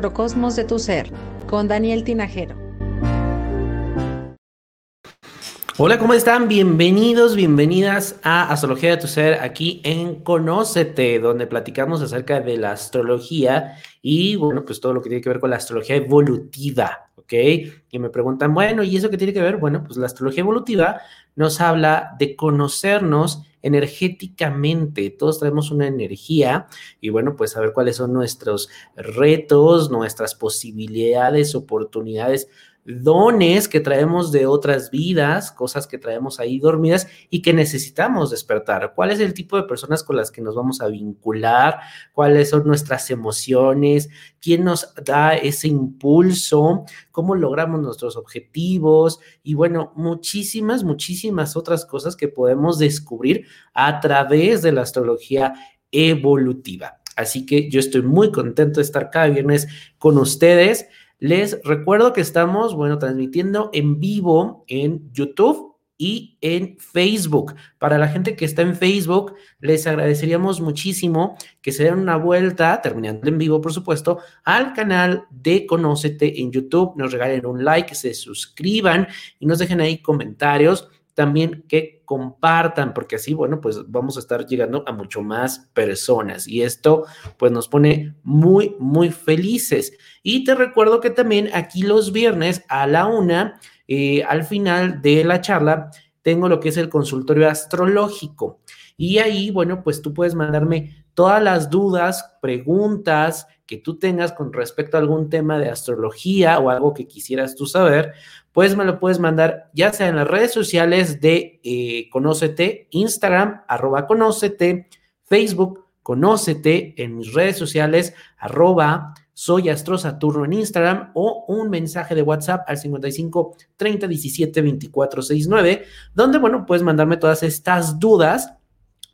Macrocosmos de tu ser con Daniel Tinajero. Hola, ¿cómo están? Bienvenidos, bienvenidas a Astrología de tu Ser aquí en Conócete, donde platicamos acerca de la astrología y, bueno, pues todo lo que tiene que ver con la astrología evolutiva, ¿ok? Y me preguntan, bueno, ¿y eso qué tiene que ver? Bueno, pues la astrología evolutiva nos habla de conocernos energéticamente. Todos traemos una energía y, bueno, pues saber cuáles son nuestros retos, nuestras posibilidades, oportunidades dones que traemos de otras vidas, cosas que traemos ahí dormidas y que necesitamos despertar. ¿Cuál es el tipo de personas con las que nos vamos a vincular? ¿Cuáles son nuestras emociones? ¿Quién nos da ese impulso? ¿Cómo logramos nuestros objetivos? Y bueno, muchísimas, muchísimas otras cosas que podemos descubrir a través de la astrología evolutiva. Así que yo estoy muy contento de estar cada viernes con ustedes. Les recuerdo que estamos, bueno, transmitiendo en vivo en YouTube y en Facebook. Para la gente que está en Facebook, les agradeceríamos muchísimo que se den una vuelta, terminando en vivo, por supuesto, al canal de Conócete en YouTube, nos regalen un like, se suscriban y nos dejen ahí comentarios también que compartan, porque así, bueno, pues vamos a estar llegando a mucho más personas y esto pues nos pone muy, muy felices. Y te recuerdo que también aquí los viernes a la una, eh, al final de la charla, tengo lo que es el consultorio astrológico. Y ahí, bueno, pues tú puedes mandarme todas las dudas, preguntas que tú tengas con respecto a algún tema de astrología o algo que quisieras tú saber, pues me lo puedes mandar ya sea en las redes sociales de eh, Conócete, Instagram, arroba Conócete, Facebook, Conócete, en mis redes sociales, arroba soy Astro Saturno en Instagram o un mensaje de WhatsApp al 55 30 17 24 69, donde, bueno, puedes mandarme todas estas dudas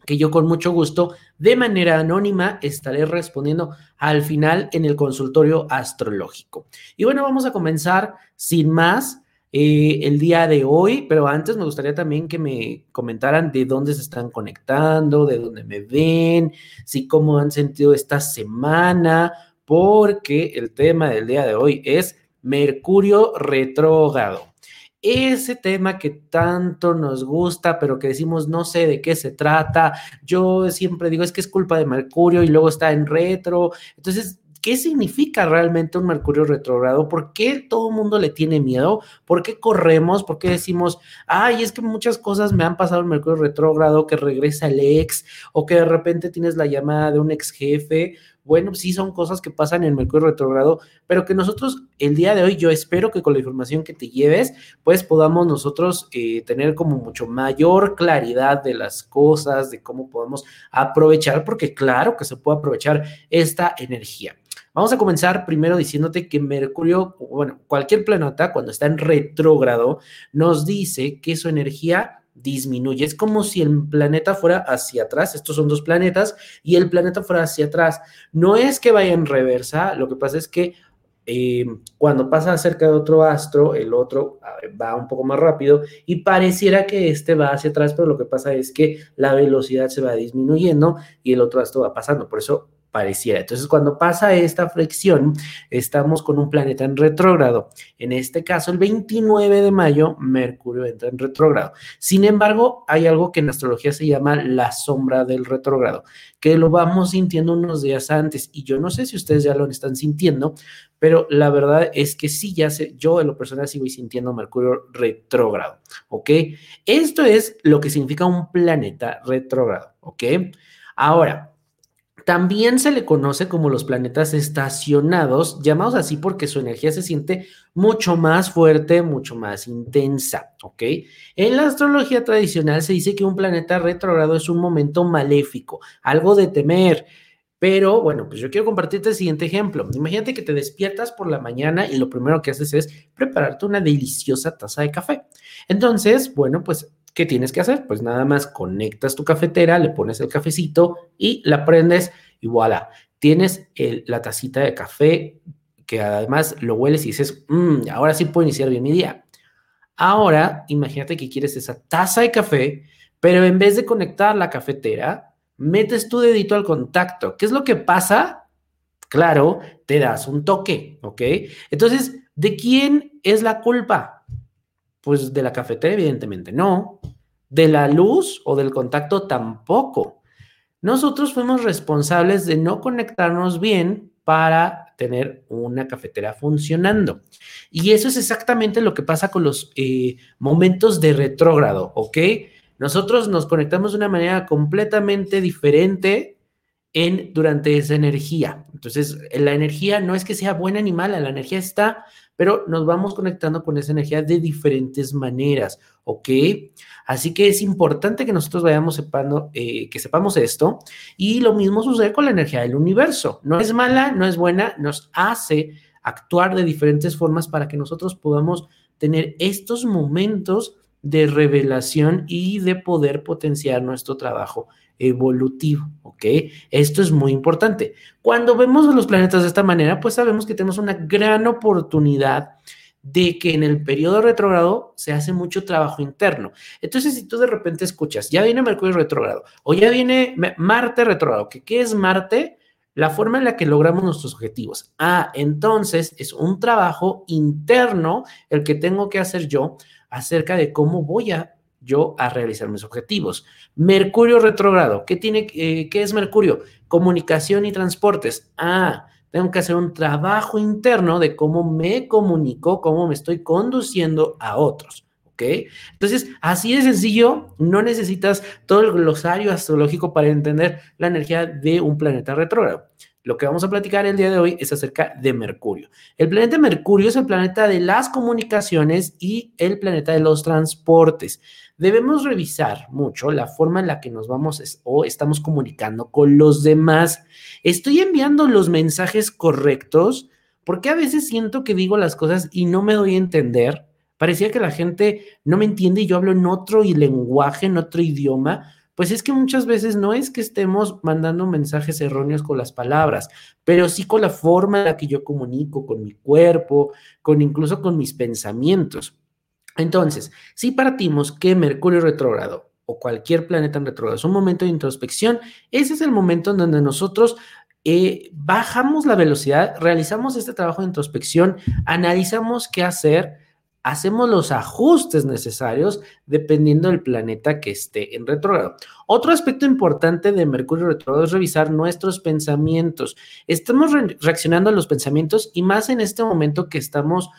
que yo con mucho gusto, de manera anónima, estaré respondiendo al final en el consultorio astrológico. Y bueno, vamos a comenzar sin más eh, el día de hoy, pero antes me gustaría también que me comentaran de dónde se están conectando, de dónde me ven, si cómo han sentido esta semana, porque el tema del día de hoy es Mercurio retrógrado. Ese tema que tanto nos gusta, pero que decimos no sé de qué se trata. Yo siempre digo es que es culpa de Mercurio y luego está en retro. Entonces, ¿Qué significa realmente un Mercurio retrógrado? ¿Por qué todo el mundo le tiene miedo? ¿Por qué corremos? ¿Por qué decimos, ay, es que muchas cosas me han pasado en Mercurio retrógrado, que regresa el ex o que de repente tienes la llamada de un ex jefe? Bueno, sí son cosas que pasan en Mercurio retrógrado, pero que nosotros el día de hoy, yo espero que con la información que te lleves, pues podamos nosotros eh, tener como mucho mayor claridad de las cosas, de cómo podemos aprovechar, porque claro que se puede aprovechar esta energía. Vamos a comenzar primero diciéndote que Mercurio, bueno, cualquier planeta cuando está en retrógrado, nos dice que su energía disminuye. Es como si el planeta fuera hacia atrás, estos son dos planetas, y el planeta fuera hacia atrás. No es que vaya en reversa, lo que pasa es que eh, cuando pasa cerca de otro astro, el otro va un poco más rápido y pareciera que este va hacia atrás, pero lo que pasa es que la velocidad se va disminuyendo y el otro astro va pasando. Por eso Entonces, cuando pasa esta flexión, estamos con un planeta en retrógrado. En este caso, el 29 de mayo, Mercurio entra en retrógrado. Sin embargo, hay algo que en astrología se llama la sombra del retrógrado, que lo vamos sintiendo unos días antes. Y yo no sé si ustedes ya lo están sintiendo, pero la verdad es que sí, ya sé, yo en lo personal voy sintiendo Mercurio retrógrado, ¿ok? Esto es lo que significa un planeta retrógrado, ¿ok? Ahora, también se le conoce como los planetas estacionados, llamados así porque su energía se siente mucho más fuerte, mucho más intensa, ¿ok? En la astrología tradicional se dice que un planeta retrogrado es un momento maléfico, algo de temer. Pero bueno, pues yo quiero compartirte el siguiente ejemplo. Imagínate que te despiertas por la mañana y lo primero que haces es prepararte una deliciosa taza de café. Entonces, bueno, pues ¿qué tienes que hacer? Pues nada más conectas tu cafetera, le pones el cafecito y la prendes y voilà, tienes la tacita de café que además lo hueles y dices, mm, ahora sí puedo iniciar bien mi día. Ahora, imagínate que quieres esa taza de café, pero en vez de conectar la cafetera, metes tu dedito al contacto. ¿Qué es lo que pasa? claro, te das un toque, ¿ok? Entonces, ¿de quién es la culpa? Pues de la cafetera, evidentemente, no. De la luz o del contacto tampoco. Nosotros fuimos responsables de no conectarnos bien para tener una cafetera funcionando. Y eso es exactamente lo que pasa con los eh, momentos de retrógrado, ¿ok? Nosotros nos conectamos de una manera completamente diferente en, durante esa energía. Entonces, la energía no es que sea buena ni mala, la energía está, pero nos vamos conectando con esa energía de diferentes maneras, ¿ok? Así que es importante que nosotros vayamos sepando, eh, que sepamos esto. Y lo mismo sucede con la energía del universo. No es mala, no es buena, nos hace actuar de diferentes formas para que nosotros podamos tener estos momentos de revelación y de poder potenciar nuestro trabajo evolutivo, ¿ok? Esto es muy importante. Cuando vemos los planetas de esta manera, pues sabemos que tenemos una gran oportunidad de que en el periodo retrógrado se hace mucho trabajo interno. Entonces, si tú de repente escuchas, ya viene Mercurio retrógrado o ya viene Marte retrógrado, ¿qué es Marte? La forma en la que logramos nuestros objetivos. Ah, entonces es un trabajo interno el que tengo que hacer yo acerca de cómo voy a yo a realizar mis objetivos. Mercurio retrógrado, ¿qué tiene eh, qué es Mercurio? Comunicación y transportes. Ah, tengo que hacer un trabajo interno de cómo me comunico, cómo me estoy conduciendo a otros. ¿Ok? Entonces, así de sencillo, no necesitas todo el glosario astrológico para entender la energía de un planeta retrógrado. Lo que vamos a platicar el día de hoy es acerca de Mercurio. El planeta Mercurio es el planeta de las comunicaciones y el planeta de los transportes. Debemos revisar mucho la forma en la que nos vamos o estamos comunicando con los demás. ¿Estoy enviando los mensajes correctos? Porque a veces siento que digo las cosas y no me doy a entender. Parecía que la gente no me entiende y yo hablo en otro lenguaje, en otro idioma, pues es que muchas veces no es que estemos mandando mensajes erróneos con las palabras, pero sí con la forma en la que yo comunico, con mi cuerpo, con incluso con mis pensamientos. Entonces, si partimos que Mercurio retrógrado o cualquier planeta en retrógrado es un momento de introspección, ese es el momento en donde nosotros eh, bajamos la velocidad, realizamos este trabajo de introspección, analizamos qué hacer, hacemos los ajustes necesarios dependiendo del planeta que esté en retrógrado. Otro aspecto importante de Mercurio retrógrado es revisar nuestros pensamientos. Estamos reaccionando a los pensamientos y más en este momento que estamos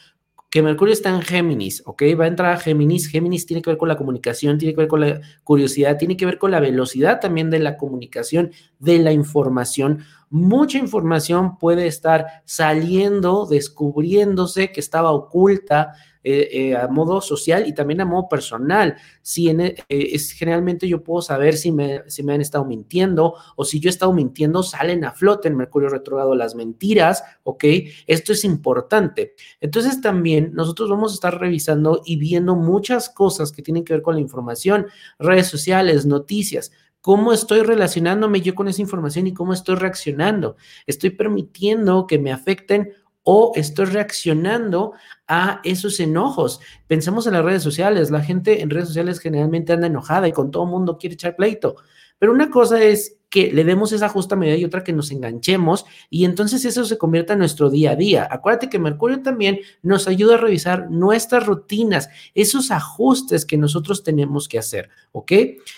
que Mercurio está en Géminis, ¿ok? Va a entrar a Géminis. Géminis tiene que ver con la comunicación, tiene que ver con la curiosidad, tiene que ver con la velocidad también de la comunicación, de la información. Mucha información puede estar saliendo, descubriéndose que estaba oculta, eh, eh, a modo social y también a modo personal. Si eh, es, generalmente yo puedo saber si me, si me han estado mintiendo o si yo he estado mintiendo, salen a flote en Mercurio retrógrado las mentiras, ¿ok? Esto es importante. Entonces también nosotros vamos a estar revisando y viendo muchas cosas que tienen que ver con la información, redes sociales, noticias cómo estoy relacionándome yo con esa información y cómo estoy reaccionando. Estoy permitiendo que me afecten o estoy reaccionando a esos enojos. Pensemos en las redes sociales. La gente en redes sociales generalmente anda enojada y con todo mundo quiere echar pleito. Pero una cosa es que le demos esa justa medida y otra que nos enganchemos y entonces eso se convierta en nuestro día a día. Acuérdate que Mercurio también nos ayuda a revisar nuestras rutinas, esos ajustes que nosotros tenemos que hacer, ¿ok?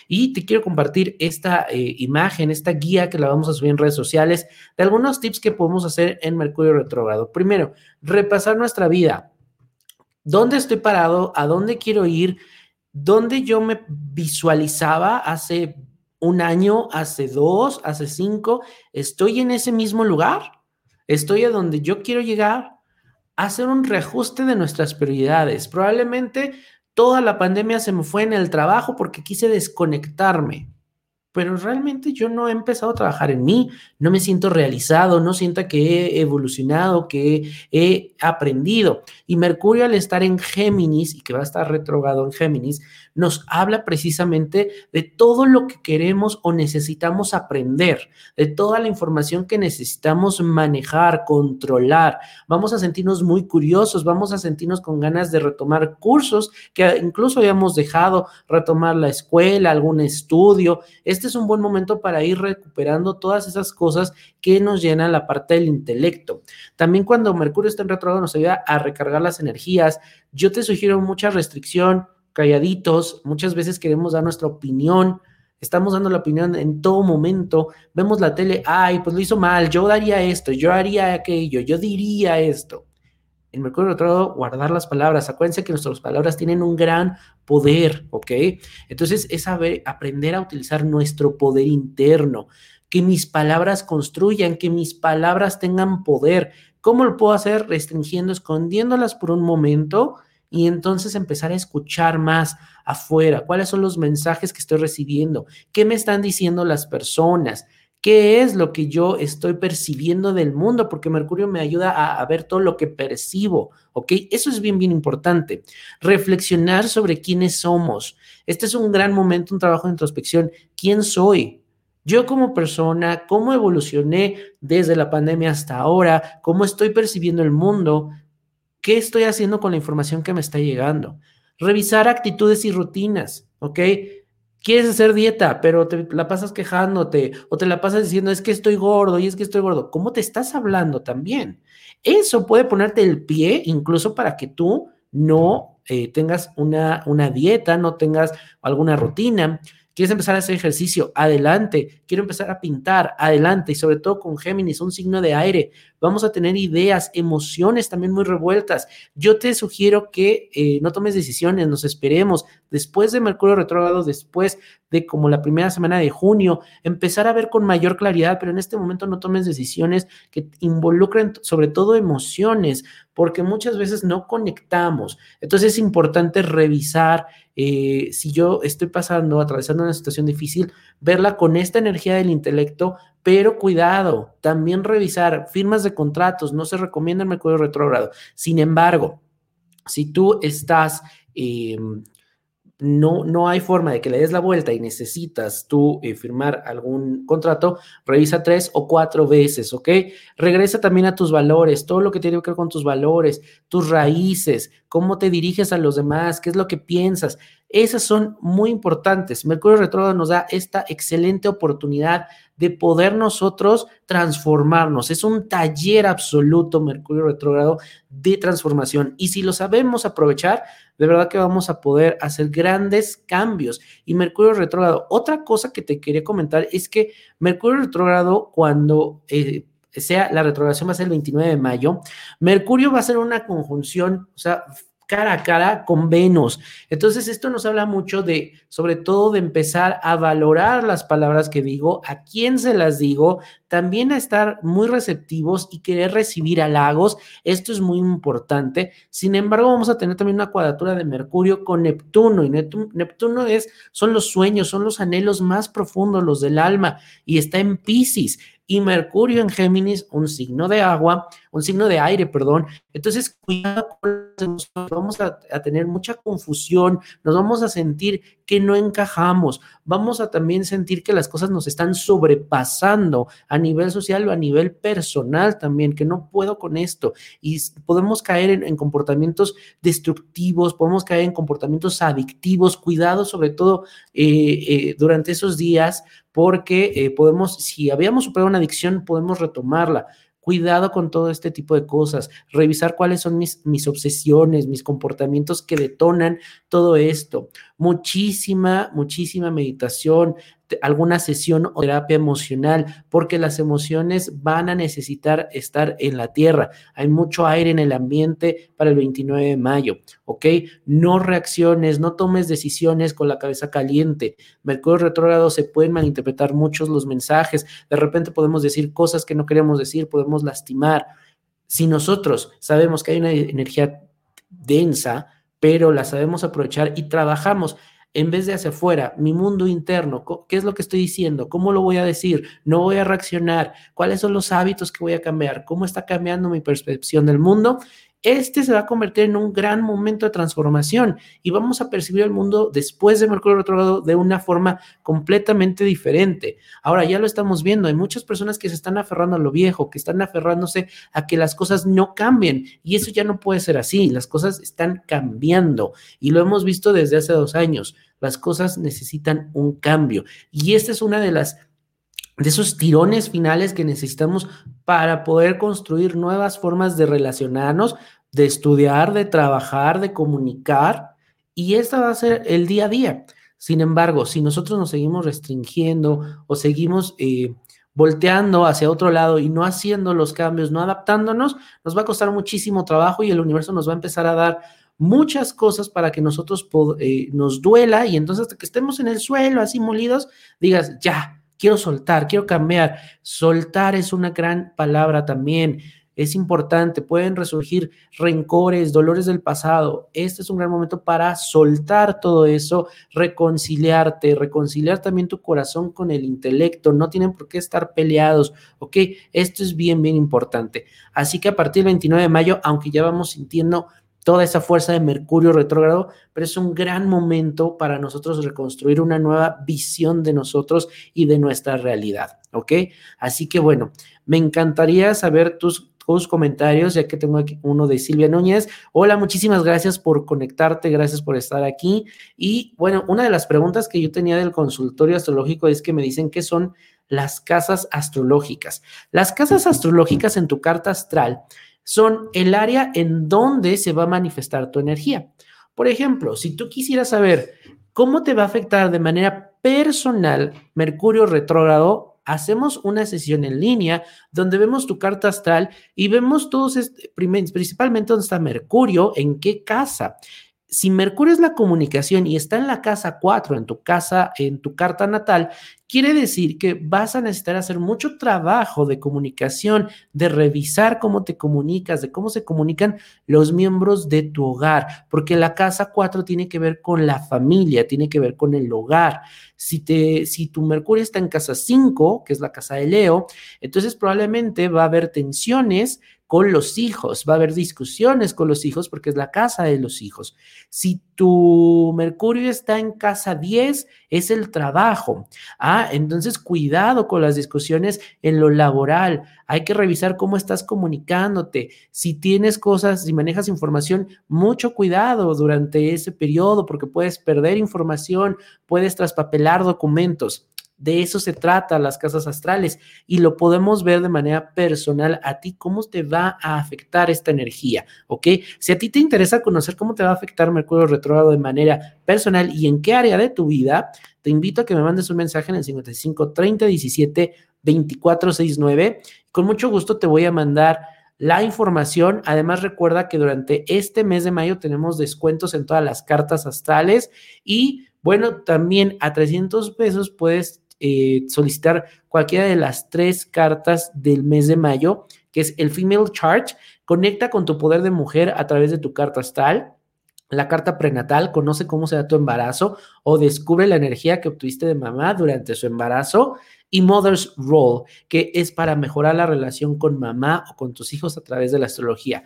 Y te quiero compartir esta eh, imagen, esta guía que la vamos a subir en redes sociales de algunos tips que podemos hacer en Mercurio retrógrado. Primero, repasar nuestra vida. ¿Dónde estoy parado? ¿A dónde quiero ir? ¿Dónde yo me visualizaba hace un año, hace dos, hace cinco, estoy en ese mismo lugar, estoy a donde yo quiero llegar, hacer un reajuste de nuestras prioridades. Probablemente toda la pandemia se me fue en el trabajo porque quise desconectarme pero realmente yo no he empezado a trabajar en mí, no me siento realizado, no siento que he evolucionado, que he aprendido. Y Mercurio al estar en Géminis y que va a estar retrogado en Géminis, nos habla precisamente de todo lo que queremos o necesitamos aprender, de toda la información que necesitamos manejar, controlar. Vamos a sentirnos muy curiosos, vamos a sentirnos con ganas de retomar cursos que incluso habíamos dejado, retomar la escuela, algún estudio. Este es un buen momento para ir recuperando todas esas cosas que nos llenan la parte del intelecto. También cuando Mercurio está en retrógrado nos ayuda a recargar las energías. Yo te sugiero mucha restricción, calladitos, muchas veces queremos dar nuestra opinión, estamos dando la opinión en todo momento, vemos la tele, ay, pues lo hizo mal, yo daría esto, yo haría aquello, yo diría esto. En Mercurio retrógrado, guardar las palabras. Acuérdense que nuestras palabras tienen un gran poder, ¿ok? Entonces es saber, aprender a utilizar nuestro poder interno que mis palabras construyan, que mis palabras tengan poder. ¿Cómo lo puedo hacer? Restringiendo, escondiéndolas por un momento y entonces empezar a escuchar más afuera. ¿Cuáles son los mensajes que estoy recibiendo? ¿Qué me están diciendo las personas? ¿Qué es lo que yo estoy percibiendo del mundo? Porque Mercurio me ayuda a, ver todo lo que percibo, ¿ok? Eso es bien, bien importante. Reflexionar sobre quiénes somos. Este es un gran momento, un trabajo de introspección. ¿Quién soy? Yo como persona, cómo evolucioné desde la pandemia hasta ahora, cómo estoy percibiendo el mundo, qué estoy haciendo con la información que me está llegando. Revisar actitudes y rutinas, ¿ok? Quieres hacer dieta, pero te la pasas quejándote o te la pasas diciendo es que estoy gordo y es que estoy gordo. ¿Cómo te estás hablando también? Eso puede ponerte el pie incluso para que tú no eh, tengas una, una dieta, no tengas alguna rutina. ¿Quieres empezar a hacer ejercicio? Adelante. Quiero empezar a pintar? Adelante. Y sobre todo con Géminis, un signo de aire. Vamos a tener ideas, emociones también muy revueltas. Yo te sugiero que eh, no tomes decisiones, nos esperemos. Después de Mercurio retrógrado, después de como la primera semana de junio, empezar a ver con mayor claridad, pero en este momento no tomes decisiones que involucren sobre todo emociones, porque muchas veces no conectamos. Entonces es importante revisar eh, si yo estoy pasando, atravesando una situación difícil, verla con esta energía del intelecto, pero cuidado, también revisar firmas de contratos, no se recomienda mercurio retrógrado. Sin embargo, si tú estás eh, no, no hay forma de que le des la vuelta y necesitas tú eh, firmar algún contrato, revisa tres o cuatro veces, ¿ok? Regresa también a tus valores, todo lo que tiene que ver con tus valores, tus raíces, cómo te diriges a los demás, qué es lo que piensas. Esas son muy importantes. Mercurio retrógrado nos da esta excelente oportunidad de poder nosotros transformarnos. Es un taller absoluto, Mercurio retrógrado, de transformación. Y si lo sabemos aprovechar, de verdad que vamos a poder hacer grandes cambios. Y Mercurio retrógrado, otra cosa que te quería comentar es que Mercurio retrógrado, cuando... Eh, sea la retrogradación va a ser el 29 de mayo, Mercurio va a ser una conjunción, o sea, cara a cara con Venus. Entonces, esto nos habla mucho de, sobre todo, de empezar a valorar las palabras que digo, a quién se las digo, también a estar muy receptivos y querer recibir halagos. Esto es muy importante. Sin embargo, vamos a tener también una cuadratura de Mercurio con Neptuno y Neptuno es, son los sueños, son los anhelos más profundos, los del alma y está en Pisces y Mercurio en Géminis, un signo de agua, un signo de aire, perdón. Entonces, cuidado vamos a, tener mucha confusión, nos vamos a sentir que no encajamos, vamos a también sentir que las cosas nos están sobrepasando a nivel social o a nivel personal también, que no puedo con esto. Y podemos caer en, en comportamientos destructivos, podemos caer en comportamientos adictivos, cuidado sobre todo eh, eh, durante esos días porque eh, podemos, si habíamos superado una adicción, podemos retomarla. Cuidado con todo este tipo de cosas, revisar cuáles son mis, mis obsesiones, mis comportamientos que detonan todo esto. Muchísima, muchísima meditación, alguna sesión o terapia emocional, porque las emociones van a necesitar estar en la tierra. Hay mucho aire en el ambiente para el 29 de mayo, ¿ok? No reacciones, no tomes decisiones con la cabeza caliente. Mercurio retrógrado se pueden malinterpretar muchos los mensajes. De repente podemos decir cosas que no queremos decir, podemos lastimar. Si nosotros sabemos que hay una energía densa, pero la sabemos aprovechar y trabajamos en vez de hacia afuera, mi mundo interno, ¿qué es lo que estoy diciendo? ¿Cómo lo voy a decir? ¿No voy a reaccionar? ¿Cuáles son los hábitos que voy a cambiar? ¿Cómo está cambiando mi percepción del mundo? Este se va a convertir en un gran momento de transformación y vamos a percibir el mundo después de Mercurio retrógrado de una forma completamente diferente. Ahora ya lo estamos viendo, hay muchas personas que se están aferrando a lo viejo, que están aferrándose a que las cosas no cambien y eso ya no puede ser así, las cosas están cambiando y lo hemos visto desde hace dos años, las cosas necesitan un cambio y esta es una de las de esos tirones finales que necesitamos para poder construir nuevas formas de relacionarnos, de estudiar, de trabajar, de comunicar. Y esta va a ser el día a día. Sin embargo, si nosotros nos seguimos restringiendo o seguimos eh, volteando hacia otro lado y no haciendo los cambios, no adaptándonos, nos va a costar muchísimo trabajo y el universo nos va a empezar a dar muchas cosas para que nosotros eh, nos duela y entonces hasta que estemos en el suelo así molidos, digas, ya, quiero soltar, quiero cambiar. Soltar es una gran palabra también. Es importante, pueden resurgir rencores, dolores del pasado. Este es un gran momento para soltar todo eso, reconciliarte, reconciliar también tu corazón con el intelecto. No tienen por qué estar peleados, ¿ok? Esto es bien, bien importante. Así que a partir del 29 de mayo, aunque ya vamos sintiendo toda esa fuerza de Mercurio retrógrado, pero es un gran momento para nosotros reconstruir una nueva visión de nosotros y de nuestra realidad, ¿ok? Así que bueno, me encantaría saber tus, tus comentarios, ya que tengo aquí uno de Silvia Núñez. Hola, muchísimas gracias por conectarte, gracias por estar aquí. Y bueno, una de las preguntas que yo tenía del consultorio astrológico es que me dicen que son las casas astrológicas. Las casas astrológicas en tu carta astral son el área en donde se va a manifestar tu energía. Por ejemplo, si tú quisieras saber cómo te va a afectar de manera personal Mercurio retrógrado, hacemos una sesión en línea donde vemos tu carta astral y vemos todos, principalmente dónde está Mercurio, en qué casa si Mercurio es la comunicación y está en la casa 4, en tu casa, en tu carta natal, quiere decir que vas a necesitar hacer mucho trabajo de comunicación, de revisar cómo te comunicas, de cómo se comunican los miembros de tu hogar, porque la casa 4 tiene que ver con la familia, tiene que ver con el hogar. Si, te, si tu Mercurio está en casa 5, que es la casa de Leo, entonces probablemente va a haber tensiones con los hijos, va a haber discusiones con los hijos porque es la casa de los hijos. Si tu Mercurio está en casa 10, es el trabajo. Ah, entonces cuidado con las discusiones en lo laboral. Hay que revisar cómo estás comunicándote. Si tienes cosas, si manejas información, mucho cuidado durante ese periodo porque puedes perder información, puedes traspapelar documentos. De eso se trata las casas astrales y lo podemos ver de manera personal a ti, cómo te va a afectar esta energía, ¿ok? Si a ti te interesa conocer cómo te va a afectar Mercurio retrógrado de manera personal y en qué área de tu vida, te invito a que me mandes un mensaje en el 55 30 17 24 69. Con mucho gusto te voy a mandar la información. Además, recuerda que durante este mes de mayo tenemos descuentos en todas las cartas astrales y bueno, también a 300 pesos puedes eh, solicitar cualquiera de las tres cartas del mes de mayo, que es el Female Charge. Conecta con tu poder de mujer a través de tu carta astral. La carta prenatal conoce cómo será tu embarazo o descubre la energía que obtuviste de mamá durante su embarazo. Y Mother's Role, que es para mejorar la relación con mamá o con tus hijos a través de la astrología.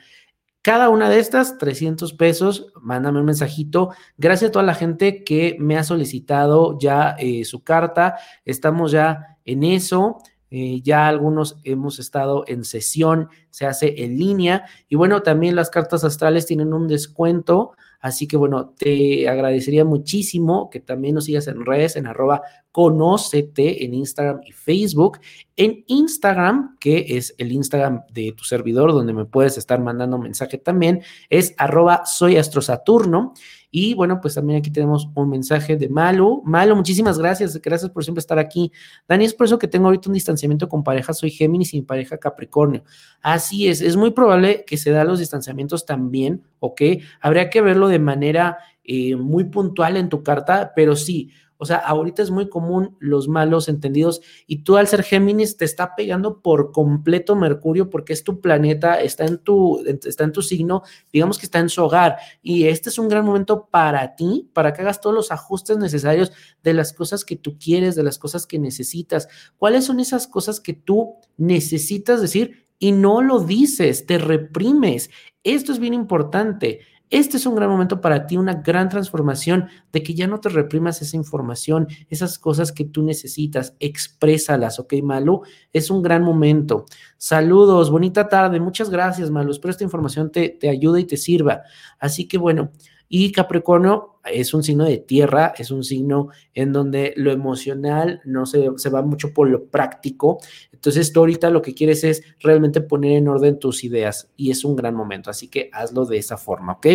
Cada una de estas, 300 pesos, mándame un mensajito. Gracias a toda la gente que me ha solicitado ya eh, su carta. Estamos ya en eso. Eh, ya algunos hemos estado en sesión, se hace en línea. Y bueno, también las cartas astrales tienen un descuento Así que bueno, te agradecería muchísimo que también nos sigas en redes, en arroba conócete en Instagram y Facebook. En Instagram, que es el Instagram de tu servidor, donde me puedes estar mandando mensaje también, es arroba soy astrosaturno. Y bueno, pues también aquí tenemos un mensaje de Malu. Malu, muchísimas gracias. Gracias por siempre estar aquí. Dani, es por eso que tengo ahorita un distanciamiento con pareja. Soy Géminis y mi pareja Capricornio. Así es, es muy probable que se da los distanciamientos también, ¿ok? Habría que verlo de manera eh, muy puntual en tu carta, pero sí, o sea, ahorita es muy común los malos entendidos y tú al ser Géminis te está pegando por completo Mercurio porque es tu planeta, está en tu, está en tu signo, digamos que está en su hogar y este es un gran momento para ti, para que hagas todos los ajustes necesarios de las cosas que tú quieres, de las cosas que necesitas. ¿Cuáles son esas cosas que tú necesitas decir? y no lo dices, te reprimes. Esto es bien importante. Este es un gran momento para ti, una gran transformación de que ya no te reprimas esa información, esas cosas que tú necesitas, exprésalas, ¿ok, Malu? Es un gran momento. Saludos, bonita tarde, muchas gracias, Malu. Espero esta información te, te ayude y te sirva. Así que bueno, y Capricornio es un signo de tierra, es un signo en donde lo emocional no se, se, va mucho por lo práctico. Entonces tú ahorita lo que quieres es realmente poner en orden tus ideas y es un gran momento. Así que hazlo de esa forma, ¿ok?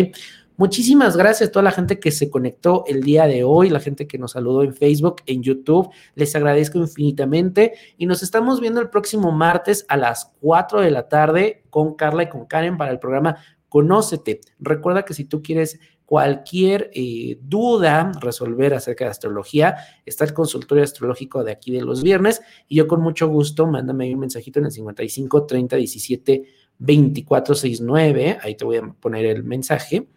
Muchísimas gracias a toda la gente que se conectó el día de hoy, la gente que nos saludó en Facebook, en YouTube. Les agradezco infinitamente y nos estamos viendo el próximo martes a las 4 de la tarde con Carla y con Karen para el programa Conócete. Recuerda que si tú quieres cualquier eh, duda resolver acerca de astrología, está el consultorio astrológico de aquí de los viernes y yo con mucho gusto, mándame un mensajito en el 55 30 17 24 69, ahí te voy a poner el mensaje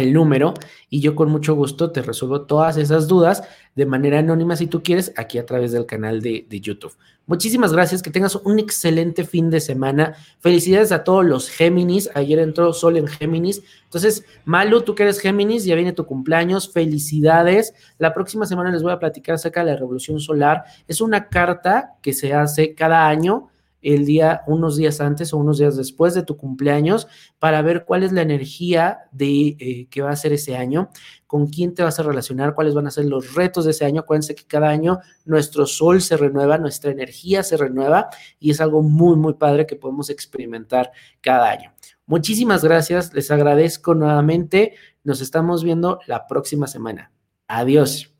el número y yo con mucho gusto te resuelvo todas esas dudas de manera anónima si tú quieres aquí a través del canal de, de, YouTube. Muchísimas gracias, que tengas un excelente fin de semana. Felicidades a todos los Géminis. Ayer entró Sol en Géminis. Entonces, Malu, tú que eres Géminis, ya viene tu cumpleaños. Felicidades. La próxima semana les voy a platicar acerca de la revolución solar. Es una carta que se hace cada año el día, unos días antes o unos días después de tu cumpleaños para ver cuál es la energía de eh, que va a ser ese año, con quién te vas a relacionar, cuáles van a ser los retos de ese año. Acuérdense que cada año nuestro sol se renueva, nuestra energía se renueva y es algo muy, muy padre que podemos experimentar cada año. Muchísimas gracias, les agradezco nuevamente. Nos estamos viendo la próxima semana. Adiós.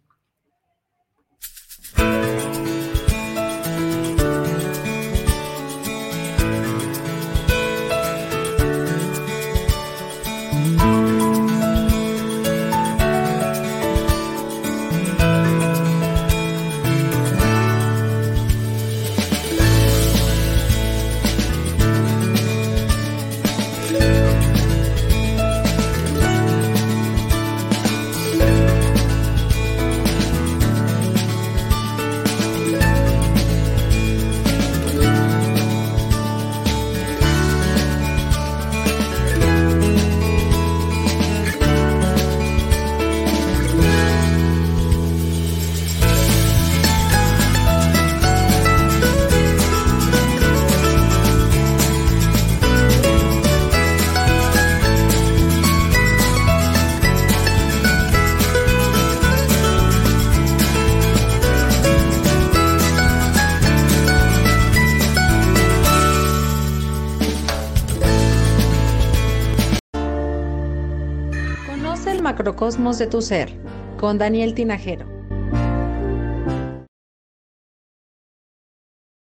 Cosmos de tu Ser, con Daniel Tinajero.